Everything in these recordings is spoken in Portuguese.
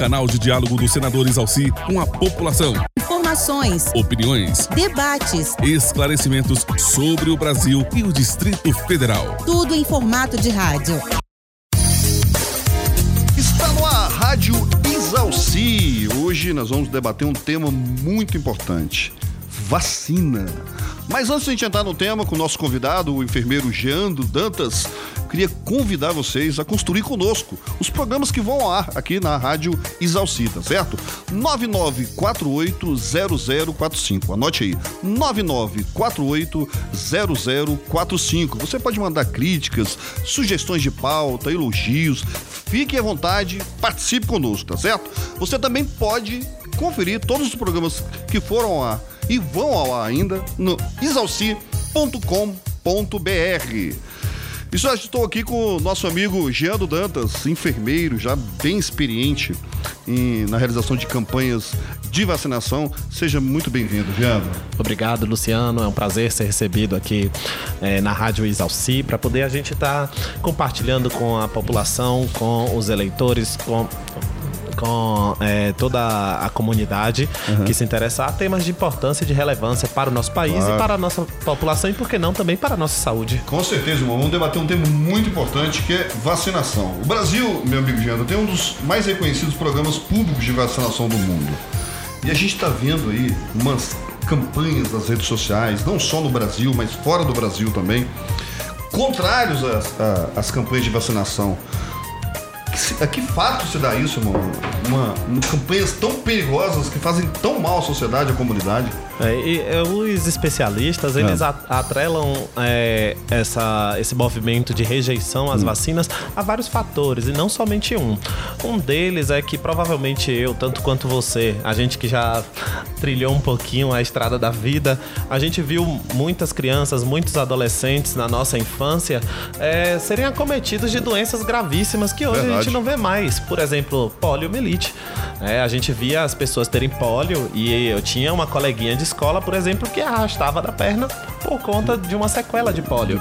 canal de diálogo do senador Isalci com a população. Informações, opiniões, debates, esclarecimentos sobre o Brasil e o Distrito Federal. Tudo em formato de rádio. Está no ar, Rádio Isalci. Hoje nós vamos debater um tema muito importante: vacina. Mas antes de a gente entrar no tema com o nosso convidado, o enfermeiro Geando Dantas, queria convidar vocês a construir conosco os programas que vão ao ar aqui na Rádio Isalcita, certo? 99480045. Anote aí. 99480045. Você pode mandar críticas, sugestões de pauta, elogios. Fique à vontade, participe conosco, tá certo? Você também pode conferir todos os programas que foram ao ar e vão ao ar ainda no isalci.com.br. E já estou aqui com o nosso amigo Jean Dantas, enfermeiro, já bem experiente em, na realização de campanhas de vacinação. Seja muito bem-vindo, Jean. Obrigado, Luciano. É um prazer ser recebido aqui é, na Rádio Isalci para poder a gente estar tá compartilhando com a população, com os eleitores, com com é, toda a comunidade uhum. que se interessa a temas de importância e de relevância para o nosso país claro. e para a nossa população e, por que não, também para a nossa saúde. Com certeza, irmão. Vamos debater um tema muito importante que é vacinação. O Brasil, meu amigo Giano, tem um dos mais reconhecidos programas públicos de vacinação do mundo. E a gente está vendo aí umas campanhas nas redes sociais, não só no Brasil, mas fora do Brasil também, contrários às, às campanhas de vacinação a que fato se dá isso, irmão? Uma, uma, campanhas tão perigosas que fazem tão mal à sociedade, à comunidade. É, e, é, os especialistas, eles é. atrelam é, essa, esse movimento de rejeição às hum. vacinas a vários fatores, e não somente um. Um deles é que provavelmente eu, tanto quanto você, a gente que já trilhou um pouquinho a estrada da vida, a gente viu muitas crianças, muitos adolescentes na nossa infância é, serem acometidos de doenças gravíssimas que hoje Verdade. a gente não vê mais. Por exemplo, poliomielite. É, a gente via as pessoas terem pólio e eu tinha uma coleguinha de escola, por exemplo, que arrastava da perna por conta de uma sequela de pólio.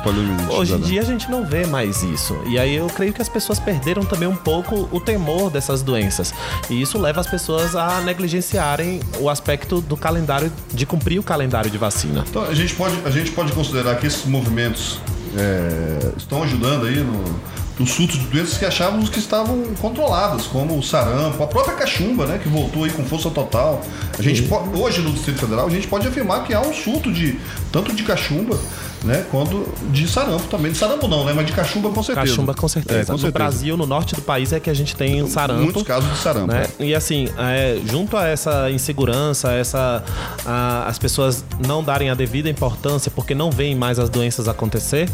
Hoje em dia a gente não vê mais isso. E aí eu creio que as pessoas perderam também um pouco o temor dessas doenças. E isso leva as pessoas a negligenciarem o aspecto do calendário, de cumprir o calendário de vacina. Então a gente pode, a gente pode considerar que esses movimentos é, estão ajudando aí no dos surtos de doenças que achávamos que estavam controladas, como o sarampo, a própria cachumba, né, que voltou aí com força total. A gente pode, hoje no Distrito Federal a gente pode afirmar que há um surto de tanto de cachumba né? Quando de sarampo também. De sarampo não, né? Mas de cachumba com certeza. Cachumba com certeza. É, com no certeza. Brasil, no norte do país, é que a gente tem sarampo. Muitos casos de sarampo. Né? É. E assim, é, junto a essa insegurança, essa, a, as pessoas não darem a devida importância porque não veem mais as doenças acontecer,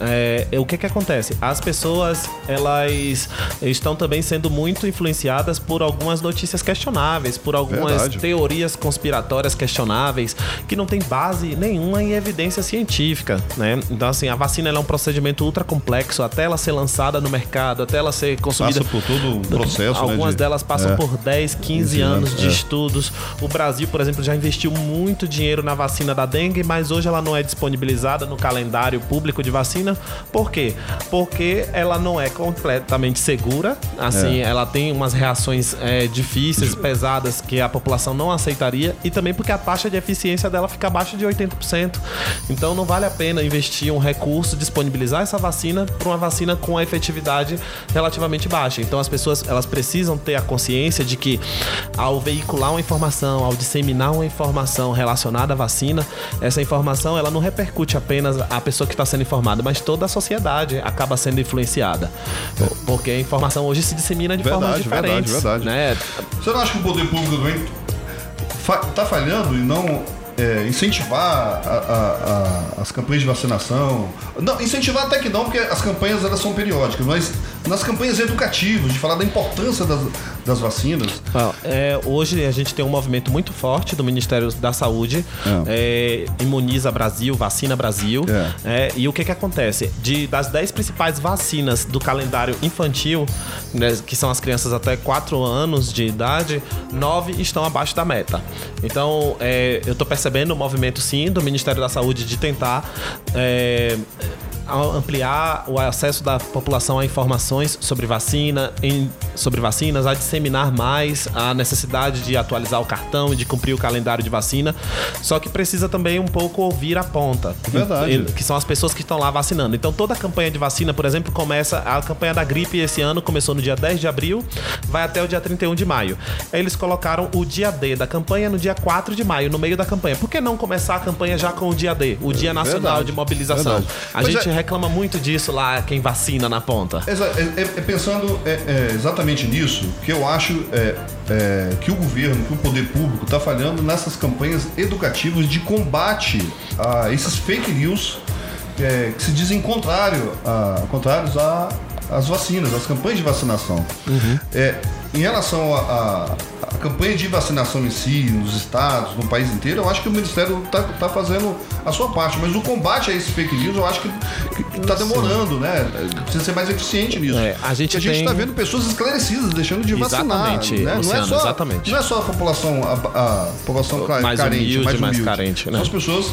é, o que que acontece? As pessoas, elas estão também sendo muito influenciadas por algumas notícias questionáveis, por algumas Verdade. teorias conspiratórias questionáveis, que não tem base nenhuma em evidência científica né? Então, assim, a vacina é um procedimento ultra complexo até ela ser lançada no mercado, até ela ser consumida. Passa por todo o processo. Né, Algumas né, de... delas passam é. por 10, 15 anos, anos de é. estudos. O Brasil, por exemplo, já investiu muito dinheiro na vacina da dengue, mas hoje ela não é disponibilizada no calendário público de vacina. Por quê? Porque ela não é completamente segura. Assim, é. ela tem umas reações é, difíceis, pesadas, que a população não aceitaria. E também porque a taxa de eficiência dela fica abaixo de 80%. Então não vale a pena investir um recurso, disponibilizar essa vacina para uma vacina com a efetividade relativamente baixa. Então as pessoas elas precisam ter a consciência de que ao veicular uma informação, ao disseminar uma informação relacionada à vacina, essa informação ela não repercute apenas a pessoa que está sendo informada, mas toda a sociedade acaba sendo influenciada. Porque a informação hoje se dissemina de verdade, formas diferentes. Verdade, verdade. Né? Você não acha que o poder público também está falhando e não é, incentivar a, a, a, as campanhas de vacinação. Não, incentivar até que não, porque as campanhas elas são periódicas, mas nas campanhas educativas, de falar da importância das, das vacinas. Ah, é, hoje a gente tem um movimento muito forte do Ministério da Saúde, é. é Imuniza Brasil, Vacina Brasil. É. É, e o que que acontece? De, das 10 principais vacinas do calendário infantil, né, que são as crianças até 4 anos de idade, 9 estão abaixo da meta. Então, eu estou percebendo o movimento sim do Ministério da Saúde de tentar ampliar o acesso da população a informações sobre vacina, em, sobre vacinas, a disseminar mais a necessidade de atualizar o cartão e de cumprir o calendário de vacina. Só que precisa também um pouco ouvir a ponta. Verdade. Que são as pessoas que estão lá vacinando. Então toda a campanha de vacina, por exemplo, começa. A campanha da gripe esse ano começou no dia 10 de abril, vai até o dia 31 de maio. Eles colocaram o dia D da campanha no dia 4 de maio, no meio da campanha. Por que não começar a campanha já com o dia D, o Dia Nacional Verdade. de Mobilização? Verdade. A gente é. Reclama muito disso lá, quem vacina na ponta. É, é- é pensando é, é, exatamente nisso que eu acho é, que o governo, que o poder público está falhando nessas campanhas educativas de combate a esses fake news que se dizem contrário a, contrários a- às vacinas, às campanhas de vacinação. É, em relação à campanha de vacinação em si, nos estados, no país inteiro, eu acho que o Ministério está fazendo a sua parte, mas o combate a esses fake news eu acho que está demorando, né? Precisa ser mais eficiente nisso. É, a gente gente tem- está vendo pessoas esclarecidas deixando de vacinar. Exatamente, né? não, é Luciano, só, exatamente. não é só a população, a, a população Mais carente, humilde, mais, mais humilde. carente, né? São as pessoas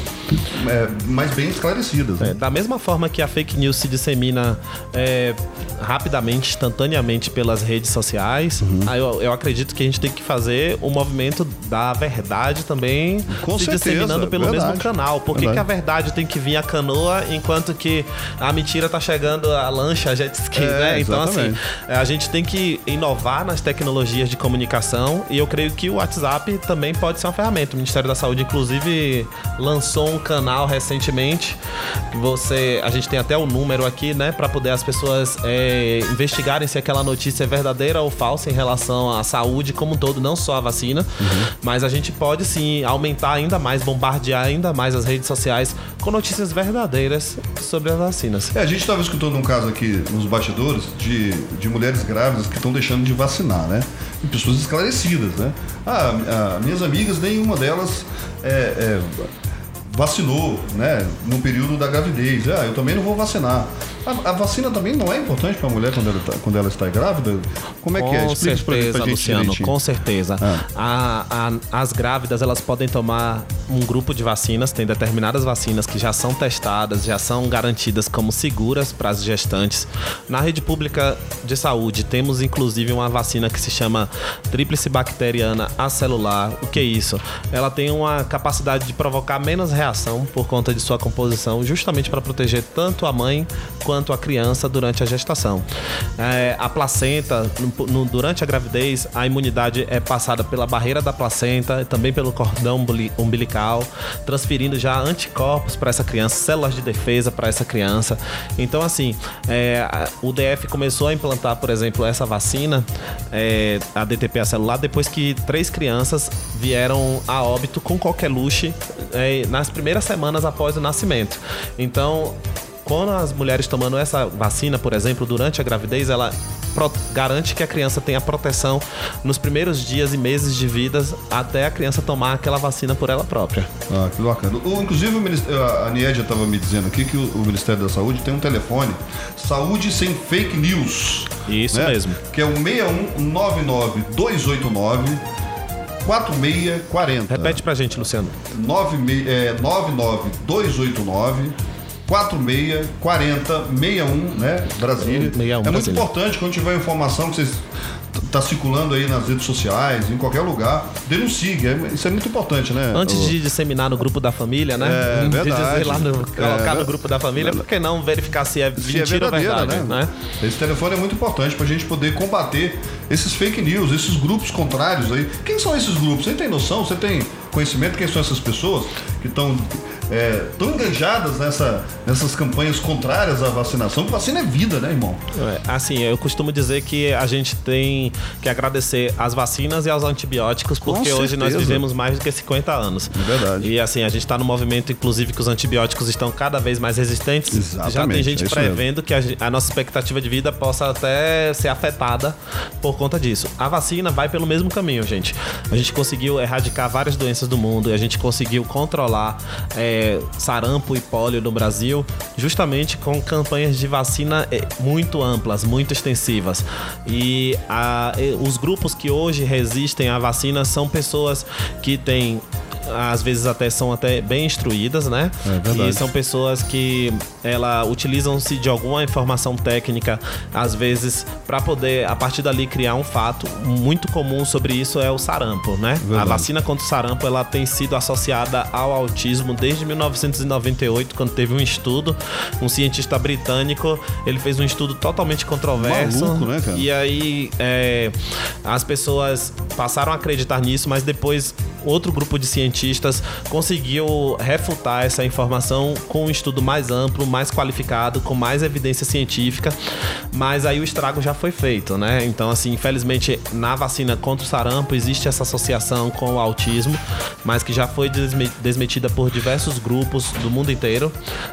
é, mais bem esclarecidas. né? É, da mesma forma que a fake news se dissemina é, rapidamente, instantaneamente pelas redes sociais, Uhum. eu, eu acredito que a gente tem que fazer o movimento da verdade também Com se certeza, disseminando pelo verdade. mesmo canal. Por que, que a verdade tem que vir a canoa enquanto que a mentira tá chegando a lancha, a jet ski, É, né? Então, assim, exatamente. é, a gente tem que inovar nas tecnologias de comunicação e eu creio que o WhatsApp também pode ser uma ferramenta. O Ministério da Saúde, inclusive, lançou um canal recentemente. Você, a gente tem até o número aqui, né, para poder as pessoas é, investigarem se aquela notícia é verdadeira ou falsa em relação à saúde como um todo, não só a vacina. Mas a gente pode sim aumentar ainda mais, bombardear ainda mais as redes sociais com notícias verdadeiras sobre as vacinas. É, a gente estava escutando um caso aqui nos bastidores de, de mulheres grávidas que estão deixando de vacinar, né? E pessoas esclarecidas, né? Ah, minhas amigas, nenhuma delas é, é, vacinou, né? No período da gravidez. Ah, eu também não vou vacinar. A, a vacina também não é importante para a mulher quando ela, tá- quando ela está grávida? Como é que é? Com Explica isso pra, certeza, pra gente Luciano, direitinho. com certeza. A- a- as grávidas, elas podem tomar um grupo de vacinas, tem determinadas vacinas que já são testadas, já são garantidas como seguras para as gestantes. Na rede pública de saúde, temos inclusive uma vacina que se chama tríplice bacteriana acelular. O que é isso? Ela tem uma capacidade de provocar menos reação por conta de sua composição, justamente para proteger tanto a mãe quanto a criança durante a gestação. É, a placenta, no- no- durante a gravidez, a imunidade é passada pela barreira da placenta e também pelo cordão umbili- umbilical, transferindo já anticorpos para essa criança, células de defesa para essa criança. Então, assim, é, o DF começou a implantar, por exemplo, essa vacina, é, a DTP celular, depois que três crianças vieram a óbito com qualquer luxo é, nas primeiras semanas após o nascimento. Então, quando as mulheres tomando essa vacina, por exemplo, durante a gravidez, ela garante que a criança tenha proteção nos primeiros dias e meses de vida até a criança tomar aquela vacina por ela própria. Ah, que bacana. O- inclusive, a Niedia estava me dizendo aqui que o, o Ministério da Saúde tem um telefone Saúde Sem Fake News. Isso né? mesmo. Que é o 6199-289 4640. Repete pra gente, Luciano. 96 é, 99289 4640 61, né? Brasília. 61, é muito Brasília. importante quando tiver informação que vocês tá circulando aí nas redes sociais, em qualquer lugar, denuncie. é- Isso é muito importante, né? Antes de disseminar no grupo da família, né? É, de verdade. lá no, colocar É, no grupo da família, por que não verificar se é se é mentira ou verdadeira, verdade, né? né? Esse telefone é muito importante pra gente poder combater esses fake news, esses grupos contrários aí. Quem são esses grupos? Você tem noção? Você tem conhecimento quem são essas pessoas que estão é, tão engajadas nessa, nessas campanhas contrárias à vacinação? Porque vacina é vida, né, irmão? É, Assim, eu costumo dizer que a gente tem que agradecer às vacinas e aos antibióticos, porque hoje nós vivemos mais do que 50 anos. É verdade. E assim, a gente está no movimento, inclusive, que os antibióticos estão cada vez mais resistentes. Já Exatamente, tem gente é prevendo que a, a nossa expectativa de vida possa até ser afetada por conta disso. A vacina vai pelo mesmo caminho, gente. A gente conseguiu erradicar várias doenças do mundo e a gente conseguiu controlar é, sarampo e pólio no Brasil justamente com campanhas de vacina é, muito amplas, muito extensivas. E a- os grupos que hoje resistem à vacina são pessoas que têm às vezes até são até bem instruídas, né? É verdade. E são pessoas que ela utilizam-se de alguma informação técnica, às vezes, para poder a partir dali criar um fato muito comum sobre isso é o sarampo, né? Verdade. A vacina contra o sarampo ela tem sido associada ao autismo desde 1998, quando teve um estudo, um cientista britânico, ele fez um estudo totalmente controverso. Maluco, né, cara? E aí é, as pessoas passaram a acreditar nisso, mas depois outro grupo de cientistas conseguiu refutar essa informação com um estudo mais amplo, mais qualificado, com mais evidência científica, mas aí o estrago já foi feito, né? Então, assim, infelizmente, na vacina contra o sarampo existe essa associação com o autismo, mas que já foi desme- desmentida por diversos grupos do mundo inteiro,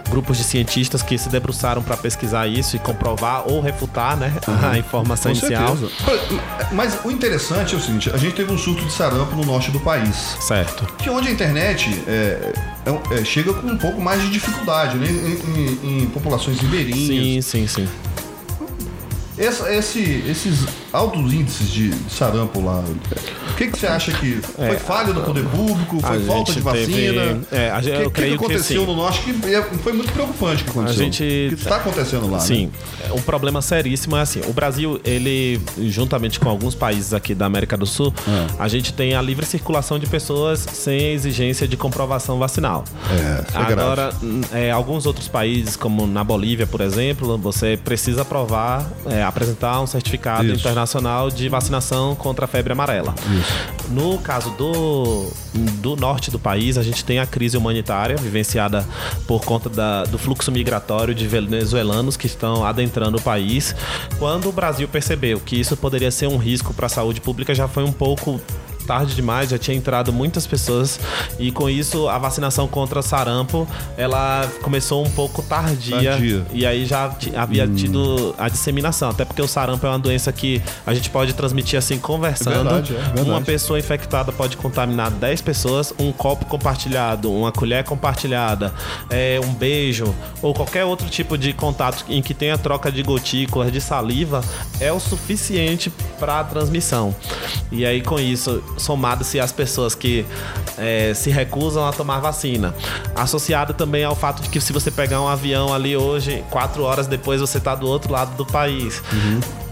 grupos de cientistas que se debruçaram para pesquisar isso e comprovar ou refutar, né, a informação Com inicial. certeza. Mas o interessante é o seguinte: a gente teve um surto de sarampo no norte do país. Certo. Que onde a internet é, é- é- chega com um pouco mais de dificuldade, né? Em, em- em populações ribeirinhas. Sim, sim, sim. Essa- esse- esses altos índices de sarampo lá, o que, que você acha que foi falha do poder público? É. a Foi falta gente de vacina? teve- é, a gente- o que, eu que creio que que aconteceu sim. no norte que é- foi muito preocupante o que aconteceu. gente- O que está acontecendo lá, né? Sim, um problema seríssimo é assim, o Brasil, ele, juntamente com alguns países aqui da América do Sul, É. a gente tem a livre circulação de pessoas sem exigência de comprovação vacinal. É, é. Agora, é, alguns outros países, como na Bolívia, por exemplo, você precisa provar, é, apresentar um certificado Isso. internacional de vacinação contra a febre amarela. No caso do, do norte do país, a gente tem a crise humanitária vivenciada por conta da- do fluxo migratório de venezuelanos que estão adentrando o país. Quando o Brasil percebeu que isso poderia ser um risco para a saúde pública, já foi um pouco tarde demais, já tinha entrado muitas pessoas e com isso a vacinação contra sarampo ela começou um pouco tardia, Tardia. e aí já havia tido a disseminação, até porque o sarampo é uma doença que a gente pode transmitir assim conversando. É verdade, é verdade. Uma pessoa infectada pode contaminar 10 pessoas, um copo compartilhado, uma colher compartilhada, é, um beijo ou qualquer outro tipo de contato em que tenha troca de gotículas, de saliva, é o suficiente para a transmissão. E aí com isso, somado-se às pessoas que é, se recusam a tomar vacina, associado também ao fato de que se você pegar um avião ali hoje, quatro horas depois você está do outro lado do país.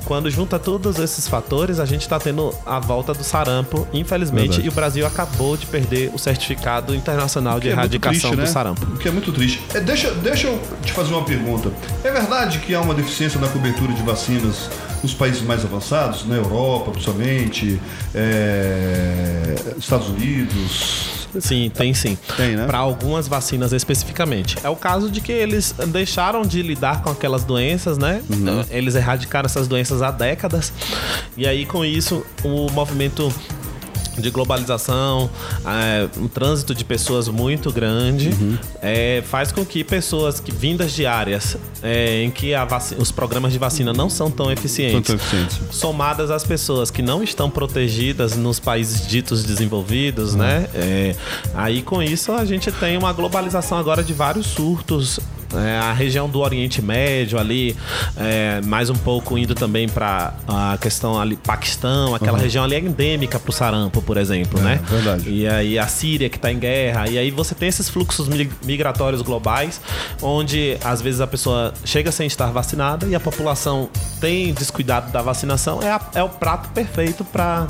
Quando junta todos esses fatores, a gente está tendo a volta do sarampo, infelizmente, Verdade. e o Brasil acabou de perder o certificado internacional de é erradicação triste, do né? sarampo. O que é muito triste. É, deixa, deixa eu te fazer uma pergunta. É verdade que há uma deficiência na cobertura de vacinas nos países mais avançados, na Europa, principalmente, é, Estados Unidos? Sim, tem sim. Tem, né? Para algumas vacinas especificamente. É o caso de que eles deixaram de lidar com aquelas doenças, né? Uhum. Eles erradicaram essas doenças há décadas. E aí, com isso, o movimento de globalização, é, um trânsito de pessoas muito grande, Uhum. é, faz com que pessoas que vindas de áreas é, em que a vaci- os programas de vacina não são tão eficientes, Tão eficientes. somadas às pessoas que não estão protegidas nos países ditos desenvolvidos, né? É, aí com isso a gente tem uma globalização agora de vários surtos. É, a região do Oriente Médio ali, é, mais um pouco indo também para a questão ali, Paquistão, aquela região ali é endêmica para o sarampo, por exemplo, É, né? verdade. E aí a Síria que está em guerra, e aí você tem esses fluxos mi- migratórios globais, onde às vezes a pessoa chega sem estar vacinada e a população tem descuidado da vacinação, é, a- é o prato perfeito para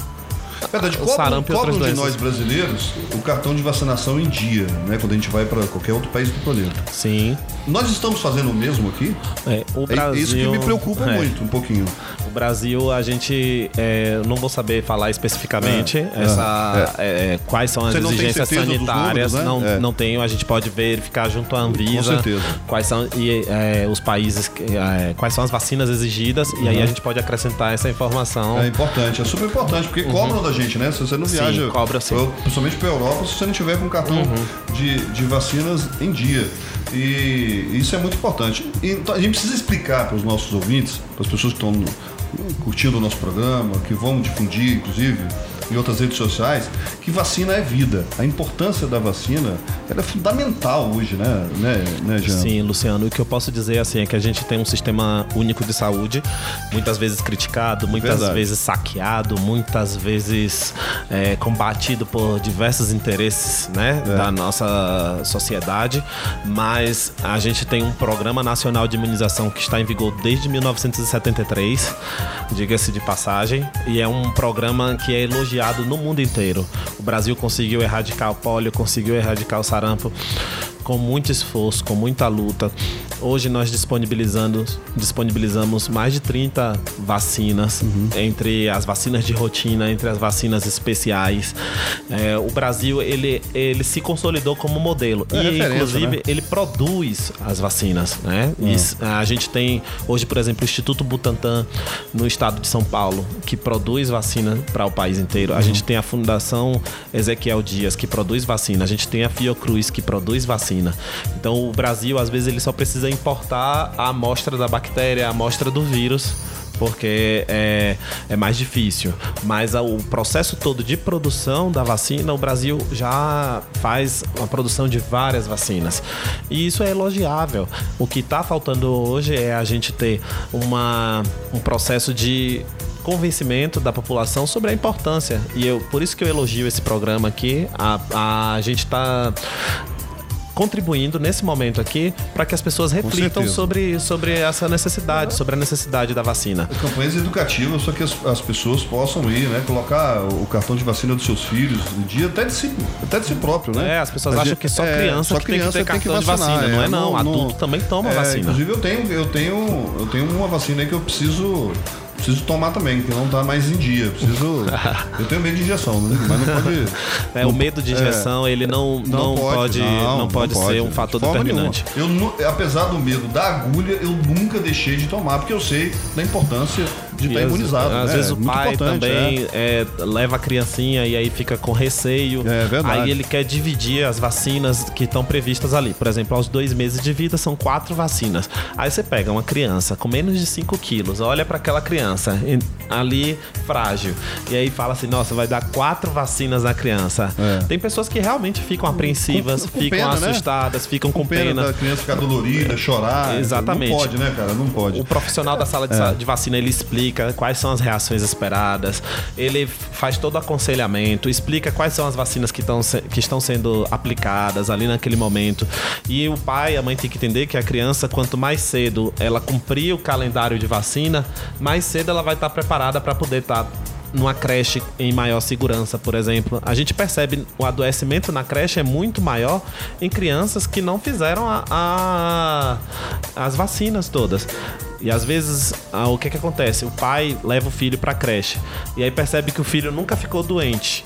Verdade, O cobram, sarampo cobram de nós brasileiros o cartão de vacinação em dia, né? Quando a gente vai para qualquer outro país do planeta. sim. Nós estamos fazendo o mesmo aqui? É, o É Brasil, isso que me preocupa é, muito, um pouquinho. O Brasil, a gente é, não vou saber falar especificamente É, essa, é, é, quais são as Você exigências sanitárias. números, né? Não, É. não tenho, a gente pode verificar junto à Anvisa quais são e, é, os países, é, quais são as vacinas exigidas, e aí a gente pode acrescentar essa informação. É importante, é super importante, porque cobram da gente, né? Se você não Sim, viaja, cobra sim. pra- principalmente para Europa, se você não tiver com cartão de, de vacinas em dia. E isso é muito importante. Então a gente precisa explicar para os nossos ouvintes, para as pessoas que estão curtindo o nosso programa, que vão difundir, inclusive, e outras redes sociais que vacina é vida. A importância da vacina é fundamental hoje, né, né, né Jean? Sim, Luciano. O que eu posso dizer assim é que a gente tem um sistema único de saúde, muitas vezes criticado, muitas Verdade. vezes saqueado, muitas vezes é, combatido por diversos interesses né, É. da nossa sociedade, mas a gente tem um programa nacional de imunização que está em vigor desde 1973, diga-se de passagem, e é um programa que é elogiado no mundo inteiro. O Brasil conseguiu erradicar o pólio, conseguiu erradicar o sarampo com muito esforço, com muita luta. Hoje nós disponibilizando, disponibilizamos mais de 30 vacinas, entre as vacinas de rotina, entre as vacinas especiais. É, o Brasil ele, ele se consolidou como modelo É e inclusive né? ele produz as vacinas, né? E s- a gente tem hoje, por exemplo, o Instituto Butantan no estado de São Paulo que produz vacina para o país inteiro. A gente tem a Fundação Ezequiel Dias que produz vacina. A gente tem a Fiocruz que produz vacina. Então o Brasil às vezes ele só precisa importar a amostra da bactéria, a amostra do vírus porque é, é mais difícil. Mas a- o processo todo de produção da vacina, o Brasil já faz a produção de várias vacinas. E isso é elogiável. O que está faltando hoje é a gente ter uma, um processo de convencimento da população sobre a importância. E eu, por isso que eu elogio esse programa aqui. A, a gente está contribuindo nesse momento aqui para que as pessoas reflitam sobre, sobre essa necessidade, sobre a necessidade da vacina. Campanhas educativas, só que as, as pessoas possam ir, né? Colocar o cartão de vacina dos seus filhos no dia, até de si, até de si próprio, né? É, as pessoas acham gente- que só é, criança só que tem que ter criança cartão de vacina. Não é não, adulto também toma É, vacina. Inclusive eu tenho, eu tenho, eu tenho uma vacina aí que eu preciso preciso tomar também, que não tá mais em dia. Preciso. eu tenho medo de injeção, né? Mas não pode. É, o medo de injeção, ele não, não, pode, não, pode, ser um fator determinante. nenhuma. Eu, apesar do medo da agulha, eu nunca deixei de tomar, porque eu sei da importância de estar às- imunizado. Às né? vezes o pai também é, leva a criancinha e aí fica com receio. É verdade. Aí ele quer dividir as vacinas que estão previstas ali. Por exemplo, aos dois meses de vida são quatro vacinas. Aí você pega uma criança com menos de 5 quilos, olha para aquela criança ali frágil. E aí fala assim: nossa, vai dar quatro vacinas na criança. É. Tem pessoas que realmente ficam apreensivas, Com- com ficam pena, né? assustadas, ficam com, Com pena, da criança ficar dolorida, chorar. Exatamente. Não pode, né, cara? Não pode. O profissional da sala de, É. de vacina ele explica quais são as reações esperadas, ele faz todo o aconselhamento, explica quais são as vacinas que, tão que estão sendo aplicadas ali naquele momento. E o pai, a mãe tem que entender que a criança, quanto mais cedo ela cumprir o calendário de vacina, mais cedo ela vai estar preparada para poder estar numa creche em maior segurança, por exemplo. A gente percebe o adoecimento na creche é muito maior em crianças que não fizeram a- a- as vacinas todas. E às vezes, ah, o que que acontece? O pai leva o filho pra creche e aí percebe que o filho nunca ficou doente.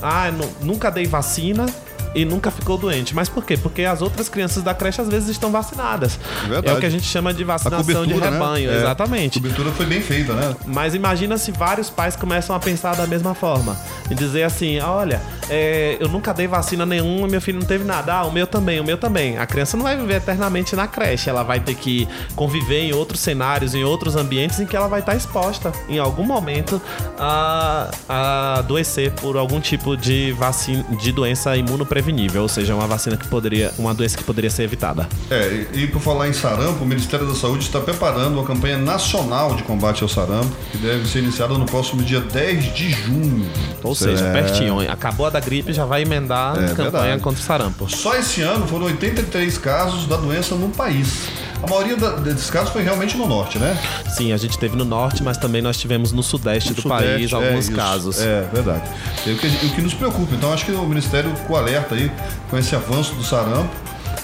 Ah, nu- nunca dei vacina e nunca ficou doente. Mas por quê? Porque as outras crianças da creche às vezes estão vacinadas. Verdade. É o que a gente chama de vacinação de né? rebanho, É, exatamente. A cobertura foi bem feita, né? Mas imagina se vários pais começam a pensar da mesma forma. E dizer assim, olha, é, eu nunca dei vacina nenhuma, meu filho não teve nada. Ah, o meu também, o meu também. A criança não vai viver eternamente na creche. Ela vai ter que conviver em outros cenários, em outros ambientes em que ela vai estar exposta, em algum momento, a, a adoecer por algum tipo de vacina, de doença imunoprevenível. Ou seja, uma vacina que poderia, uma doença que poderia ser evitada. É, e, e por falar em sarampo, o Ministério da Saúde está preparando uma campanha nacional de combate ao sarampo, que deve ser iniciada no próximo dia 10 de junho. Ou seja, É. pertinho. Acabou a da gripe, já vai emendar É a campanha verdade. contra o sarampo. Só esse ano foram 83 casos da doença no país. A maioria da- desses casos foi realmente no norte, né? Sim, a gente teve no norte, mas também nós tivemos no sudeste do Sudeste, país é alguns casos. É, verdade. É o que, o que nos preocupa. Então, acho que o Ministério ficou alerta aí com esse avanço do sarampo.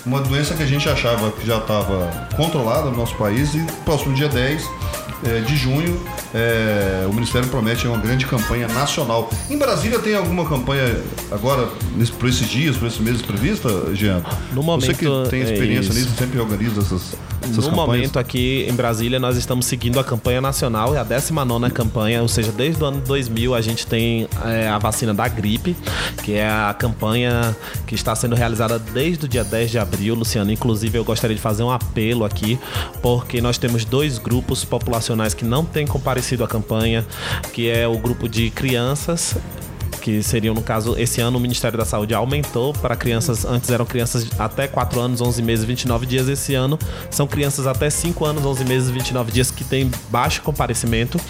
Uma doença que a gente achava que já estava controlada no nosso país e próximo dia 10 eh, de junho eh, o Ministério promete uma grande campanha nacional. Em Brasília tem alguma campanha agora, nesse, por esses dias, por esses meses prevista, Jean? No Você que momento, tem é experiência isso. nisso, sempre organiza essas, essas No campanhas. momento aqui em Brasília, nós estamos seguindo a campanha nacional, é a 19 campanha, ou seja, desde o ano 2000 a gente tem é, a vacina da gripe, que é a campanha que está sendo realizada desde o dia 10 de abril, Luciano. Inclusive, eu gostaria de fazer um apelo aqui, porque nós temos dois grupos populacionais que não têm comparecido à campanha, que é o grupo de crianças que seriam, no caso, esse ano o Ministério da Saúde aumentou para crianças, antes eram crianças até 4 anos, 11 meses, 29 dias. Esse ano são crianças até 5 anos, 11 meses, 29 dias que têm baixo comparecimento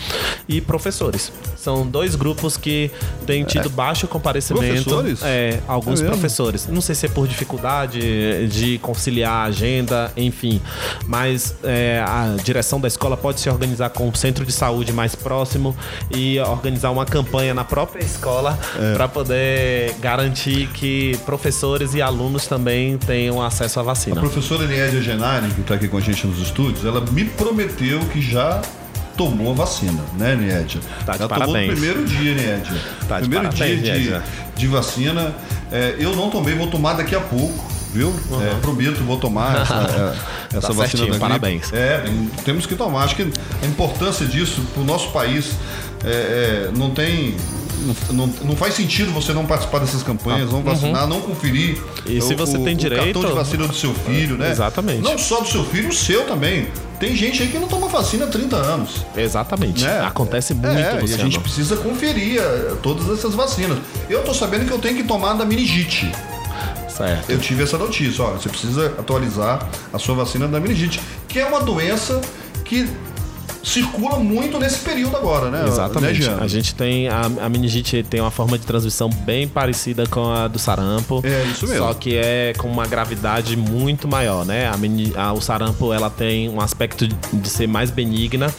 e professores. São dois grupos que têm tido baixo comparecimento. Professores? É, alguns É professores. Não sei se é por dificuldade de conciliar a agenda, enfim. Mas é, a direção da escola pode se organizar com um centro de saúde mais próximo e organizar uma campanha na própria escola É. para poder garantir que professores e alunos também tenham acesso à A vacina. professora Eliédia Genari, que está aqui com a gente nos estúdios, ela me prometeu que já tomou a vacina, né, Niedia? Tá de já tomou no parabéns. primeiro dia, Niedia. Tá de primeiro parabéns, dia de, de vacina. É, eu não tomei, vou tomar daqui a pouco, viu? É, prometo, vou tomar essa, é, essa Tá vacina certinho, parabéns. É, tem- temos que tomar. Acho que a importância disso para o nosso país é, é, não tem. Não, não, faz sentido você não participar dessas campanhas, não vacinar, não conferir. Ah, uhum. E se você tem o direito- cartão de vacina do seu filho, né? Exatamente. Não só do seu filho, o seu também. Tem gente aí que não toma vacina há 30 anos. Exatamente. Né? Acontece muito, é, e a gente precisa conferir eh, todas essas vacinas. Eu tô sabendo que eu tenho que tomar da meningite. Certo. Eu tive essa notícia, ó, você precisa atualizar a sua vacina da meningite, que é uma doença que circula muito nesse período agora, né? Exatamente. Né, a gente tem a, a meningite tem uma forma de transmissão bem parecida com a do sarampo. É, isso mesmo. Só que é com uma gravidade muito maior, né? A meni- a- o sarampo ela tem um aspecto de, de ser mais benigna,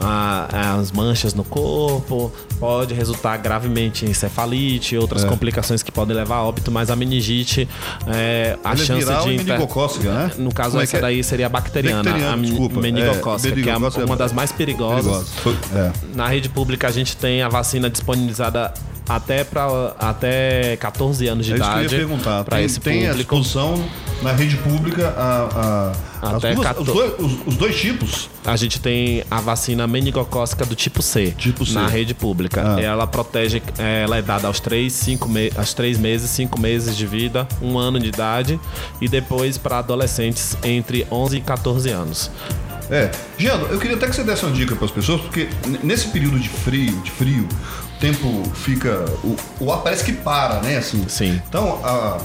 a- as manchas no corpo pode resultar gravemente em cefalite, outras complicações que podem levar a óbito, mas a meningite é, a Ela é chance viral de inter- meningocócica, né? No caso Como é essa é? daí seria a bacteriana, Bacteriana, a desculpa. meningocócica, É, que é uma é- das mais perigosas. Perigosa. É. Na rede pública a gente tem a vacina disponibilizada até para até 14 anos de É que eu idade ia perguntar. Tem, esse tem a disposição na rede pública a, a- Até duas- 14. os, dois, os- os dois tipos. A gente tem a vacina meningocócica do tipo C, Tipo C. na rede pública. Ah. Ela protege, ela é dada aos 3, 5 me, aos 3 meses, 5 meses de vida, um ano de idade e depois para adolescentes entre 11 e 14 anos. É. Giano, eu queria até que você desse uma dica para as pessoas, porque nesse período de frio, de frio, tempo fica. O, o ar parece que para, né? Assim. Sim. Então a,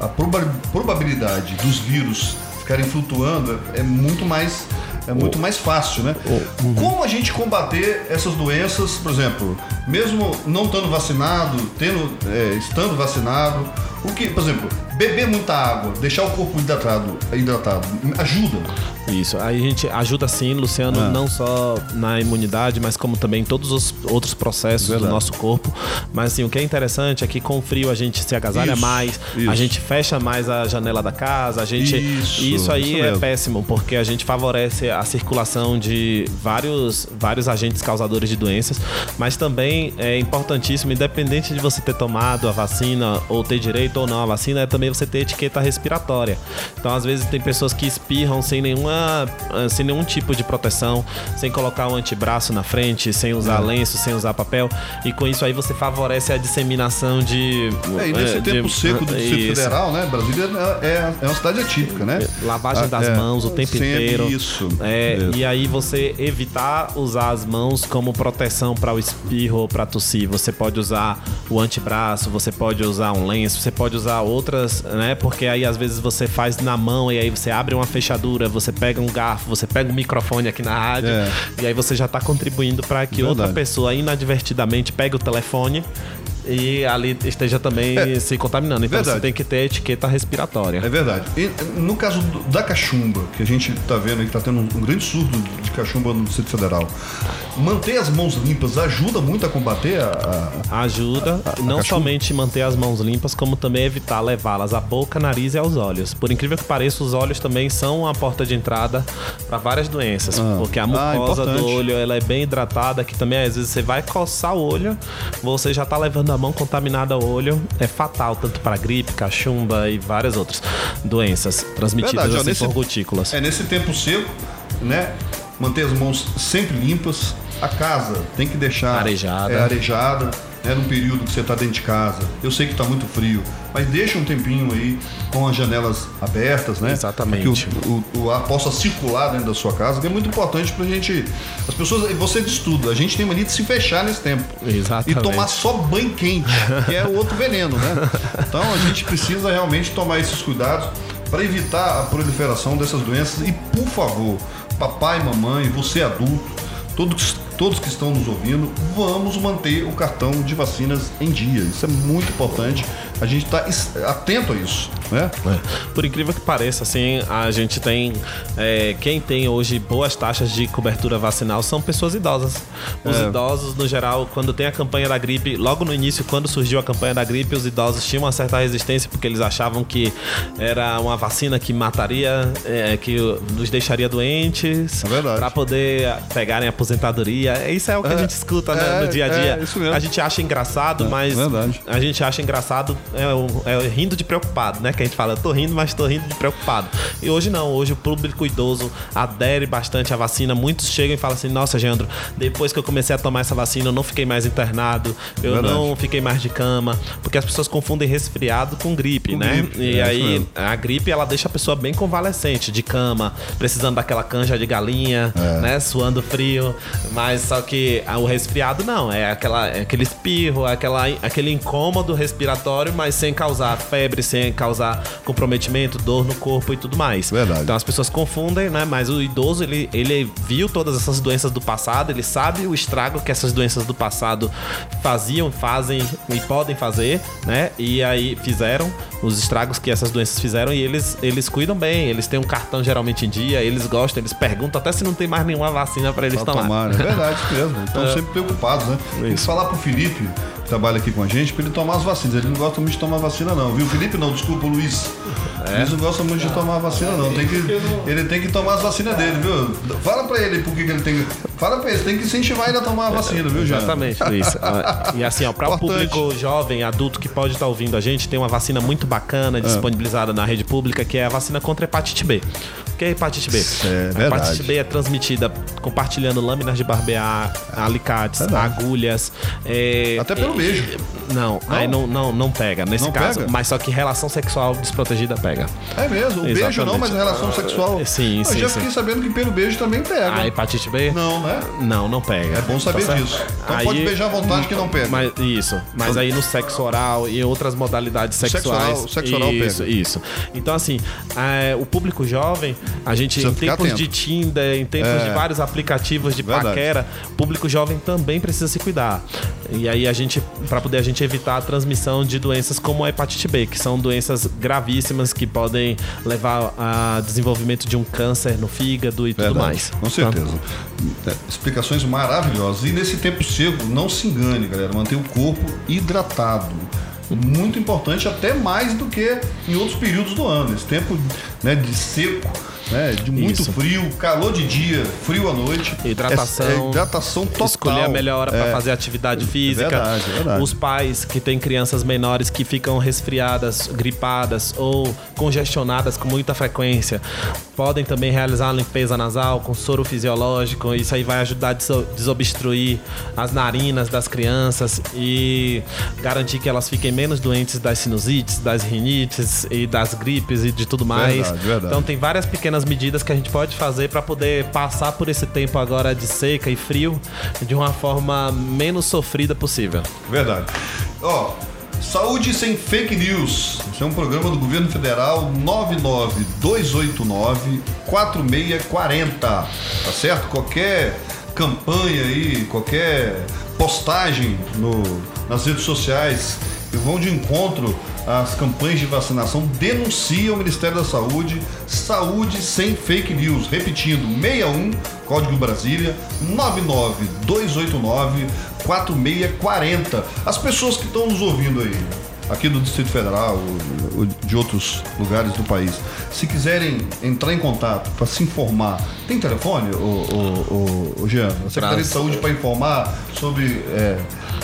a proba- probabilidade dos vírus ficarem flutuando é, é muito mais. É muito mais fácil, né? uhum. Como a gente combater essas doenças, por exemplo, mesmo não estando vacinado, tendo, é, estando vacinado, o que, por exemplo, beber muita água, deixar o corpo hidratado, hidratado ajuda. Isso. Aí a gente ajuda sim, Luciano, Ah. não só na imunidade, mas como também em todos os outros processos Verdade. do nosso corpo. Mas assim, o que é interessante é que com frio a gente se agasalha Isso, mais, isso. a gente fecha mais a janela da casa, a gente. Isso, isso aí isso é péssimo, porque a gente favorece a circulação de vários, vários agentes causadores de doenças, mas também é importantíssimo, independente de você ter tomado a vacina ou ter direito ou não à vacina, é também você ter etiqueta respiratória. Então, às vezes, tem pessoas que espirram sem nenhuma eh, sem nenhum tipo de proteção, sem colocar o antebraço na frente, sem usar lenço, sem usar papel, e com isso aí você favorece a disseminação de. É, e nesse eh, tempo de- seco do Distrito Isso. Federal, né? Brasília é, é, é uma cidade atípica, né? Lavagem Ah, das é. mãos o tempo Sempre inteiro. Isso. É, e aí você evitar usar as mãos como proteção para o espirro ou para tossir. Você pode usar o antebraço, você pode usar um lenço, você pode usar outras, né? Porque aí às vezes você faz na mão e aí você abre uma fechadura, você pega um garfo, você pega um microfone aqui na rádio É. e aí você já está contribuindo para que outra Verdade. pessoa inadvertidamente pegue o telefone e ali esteja também se contaminando. Então É. Verdade. você tem que ter etiqueta respiratória. É verdade. E, no caso do- da cachumba, que a gente tá vendo aí que tá tendo um, um grande surto de cachumba no Distrito Federal, manter as mãos limpas ajuda muito a combater a. a- Ajuda não cachumba? somente manter as mãos limpas, como também evitar levá-las à boca, nariz e aos olhos. Por incrível que pareça, os olhos também são a porta de entrada para várias doenças, Ah. porque a Ah, mucosa importante. do olho ela é bem hidratada, que também às vezes você vai coçar o olho, você já tá levando a mão contaminada ao olho, é fatal tanto para gripe, cachumba e várias outras doenças transmitidas Verdade, ó, assim nesse- por gotículas. É nesse tempo seco, né? Manter as mãos sempre limpas. A casa tem que deixar Arejada. é, arejada. É num período que você está dentro de casa. Eu sei que está muito frio, mas deixa um tempinho aí com as janelas abertas, né? Exatamente. Para que o, o, o, ar possa circular dentro da sua casa, que é muito importante pra gente. As pessoas. Você diz tudo, a gente tem mania de se fechar nesse tempo. Exatamente. E tomar só banho quente, que é o outro veneno, né? Então a gente precisa realmente tomar esses cuidados para evitar a proliferação dessas doenças. E por favor, papai, mamãe, você adulto, todos todos que estão nos ouvindo, vamos manter o cartão de vacinas em dia. Isso é muito importante. A gente está atento a isso, né? É. Por incrível que pareça, assim, a gente tem é, quem tem hoje boas taxas de cobertura vacinal são pessoas idosas. Os é. idosos, no geral, quando tem a campanha da gripe, logo no início, quando surgiu a campanha da gripe, os idosos tinham uma certa resistência porque eles achavam que era uma vacina que mataria, é, que nos deixaria doentes, é para poder pegarem aposentadoria isso é o que é, a gente escuta né, no é, dia a dia. É, a gente acha engraçado, é, mas verdade. a gente acha engraçado é, rindo de preocupado, né? Que a gente fala, eu tô rindo, mas tô rindo de preocupado. E hoje não, hoje o público idoso adere bastante à vacina. Muitos chegam e falam assim: nossa, Geandro, depois que eu comecei a tomar essa vacina, eu não fiquei mais internado, eu verdade. não fiquei mais de cama, porque as pessoas confundem resfriado com gripe, com né? Gripe. E aí a gripe ela deixa a pessoa bem convalescente, de cama, precisando daquela canja de galinha, né? Suando frio, mas mas só que o resfriado não, é, aquela, é aquele espirro, é aquela, aquele incômodo respiratório, mas sem causar febre, sem causar comprometimento, dor no corpo e tudo mais. Verdade. Então as pessoas confundem, né? Mas o idoso, ele, ele viu todas essas doenças do passado, ele sabe o estrago que essas doenças do passado faziam, fazem e podem fazer, né? E aí fizeram os estragos que essas doenças fizeram e eles, eles cuidam bem, eles têm um cartão geralmente em dia, eles gostam, eles perguntam até se não tem mais nenhuma vacina para eles tomar. tomar. É verdade verdade mesmo. Estão é. sempre preocupados, né? Isso. Tem que falar pro Felipe, que trabalha aqui com a gente, para ele tomar as vacinas. Ele não gosta muito de tomar vacina, não, viu? Felipe não, desculpa, o Luiz. É. Luiz não gosta muito de tomar vacina, não. Tem que, ele tem que tomar as vacinas dele, viu? Fala pra ele por que, ele tem que. Fala pra ele, tem que incentivar ele a tomar a vacina, viu, Jean? Exatamente, Luiz. Ah, e assim, ó, para o público jovem, adulto que pode estar ouvindo a gente, tem uma vacina muito bacana disponibilizada é. na rede pública, que é a vacina contra hepatite B que é hepatite B? É, a hepatite B é transmitida compartilhando lâminas de barbear, alicates, verdade. agulhas. É, Até pelo é, beijo. Não, não, aí não, não, não pega nesse não caso. Pega? Mas só que relação sexual desprotegida pega. É mesmo, o Exatamente. beijo não, mas a relação sexual. Sim, sim. Eu já sim. fiquei sabendo que pelo beijo também pega. A hepatite B? Não, né? Não, não pega. É bom saber tá disso. Então aí, pode beijar à vontade que não pega. Mas, isso. Mas aí no sexo oral e outras modalidades sexuais. Sexo oral, sexo oral isso, pega. Isso. Então, assim, é, o público jovem, a gente em tempos atento. de Tinder, em tempos é. de vários aplicativos de Verdade. paquera, o público jovem também precisa se cuidar. E aí a gente, para poder a gente evitar a transmissão de doenças como a hepatite B, que são doenças gravíssimas que podem levar a desenvolvimento de um câncer no fígado e Verdade. tudo mais. Com certeza. Então, Explicações maravilhosas. E nesse tempo seco, não se engane, galera, manter o corpo hidratado muito importante, até mais do que em outros períodos do ano. Esse tempo né, de seco né? De muito Isso. frio, calor de dia, frio à noite. Hidratação. É, é hidratação total. Escolher a melhor hora para é. fazer atividade é física. Verdade, é verdade. Os pais que têm crianças menores que ficam resfriadas, gripadas ou congestionadas com muita frequência, podem também realizar a limpeza nasal com soro fisiológico. Isso aí vai ajudar a desobstruir as narinas das crianças e garantir que elas fiquem menos doentes das sinusites, das rinites e das gripes e de tudo mais. Verdade, verdade. Então tem várias pequenas pequenas medidas que a gente pode fazer para poder passar por esse tempo agora de seca e frio de uma forma menos sofrida possível. Verdade. Ó, Saúde sem fake news. Esse é um programa do governo federal 99289 4640. Tá certo? Qualquer campanha aí, qualquer postagem no, nas redes sociais que vão de encontro as campanhas de vacinação denunciam o Ministério da Saúde, saúde sem fake news. Repetindo, 61, Código Brasília, 99289 4640. As pessoas que estão nos ouvindo aí, aqui do Distrito Federal, ou, de outros lugares do país, se quiserem entrar em contato para se informar, tem telefone, o, o, o, o Jean? A Secretaria de Saúde para informar sobre é,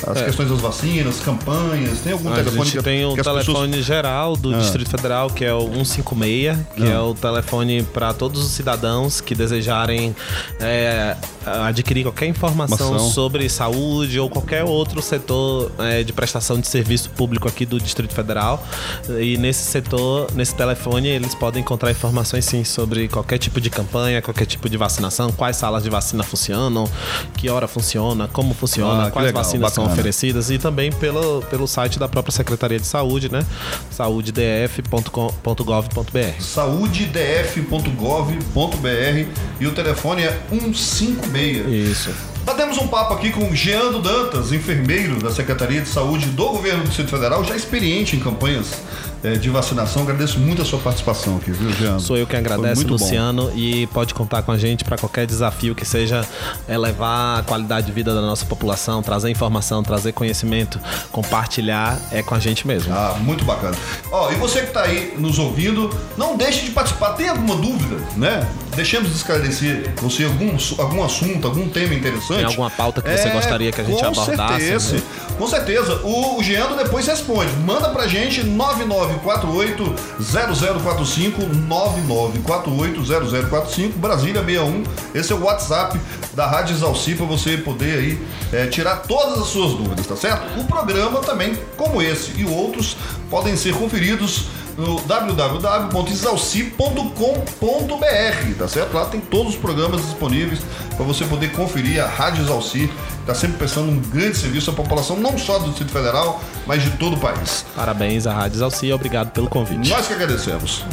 as É. questões das vacinas, campanhas? Tem algum A telefone gente que, tem o que telefone pessoas... geral do Ah. Distrito Federal, que é o 156, que Ah. é o telefone para todos os cidadãos que desejarem é, adquirir qualquer informação Informação. sobre saúde ou qualquer outro setor é, de prestação de serviço público aqui do Distrito Federal. E nesse setor, nesse telefone, eles podem encontrar informações sim sobre qualquer tipo de campanha, qualquer tipo de vacinação, quais salas de vacina funcionam, que hora funciona, como funciona, Ah, quais legal, vacinas são bacana. Oferecidas e também pelo, pelo site da própria Secretaria de Saúde, né? saúdedf.gov.br. saúdedf.gov.br e o telefone é 156. Isso. Batemos um papo aqui com Geando Dantas, enfermeiro da Secretaria de Saúde do Governo do Distrito Federal, já experiente em campanhas eh, de vacinação. Agradeço muito a sua participação aqui, viu, Geando? Sou eu que agradeço, muito bom. Luciano, e pode contar com a gente para qualquer desafio que seja elevar a qualidade de vida da nossa população, trazer informação, trazer conhecimento, compartilhar, é com a gente mesmo. Ah, muito bacana. Ó, e você que está aí nos ouvindo, não deixe de participar. Tem alguma dúvida, né? Deixemos de esclarecer você algum, algum assunto, algum tema interessante. Tem alguma pauta que você gostaria que a gente com abordasse, Certeza, né? Com certeza. O, o Geando depois responde. Manda pra gente 9948 0045 9948 0045 Brasília 61. Esse é o WhatsApp da Rádio Exalci para você poder aí é, tirar todas as suas dúvidas, tá certo? O programa também, como esse e outros, podem ser conferidos no www.exalci.com.br, tá certo? Lá tem todos os programas disponíveis para você poder conferir a Rádio Exalci. Está sempre prestando um grande serviço à população, não só do Distrito Federal, mas de todo o país. Parabéns à Rádio Alcia, obrigado pelo convite. Nós que agradecemos.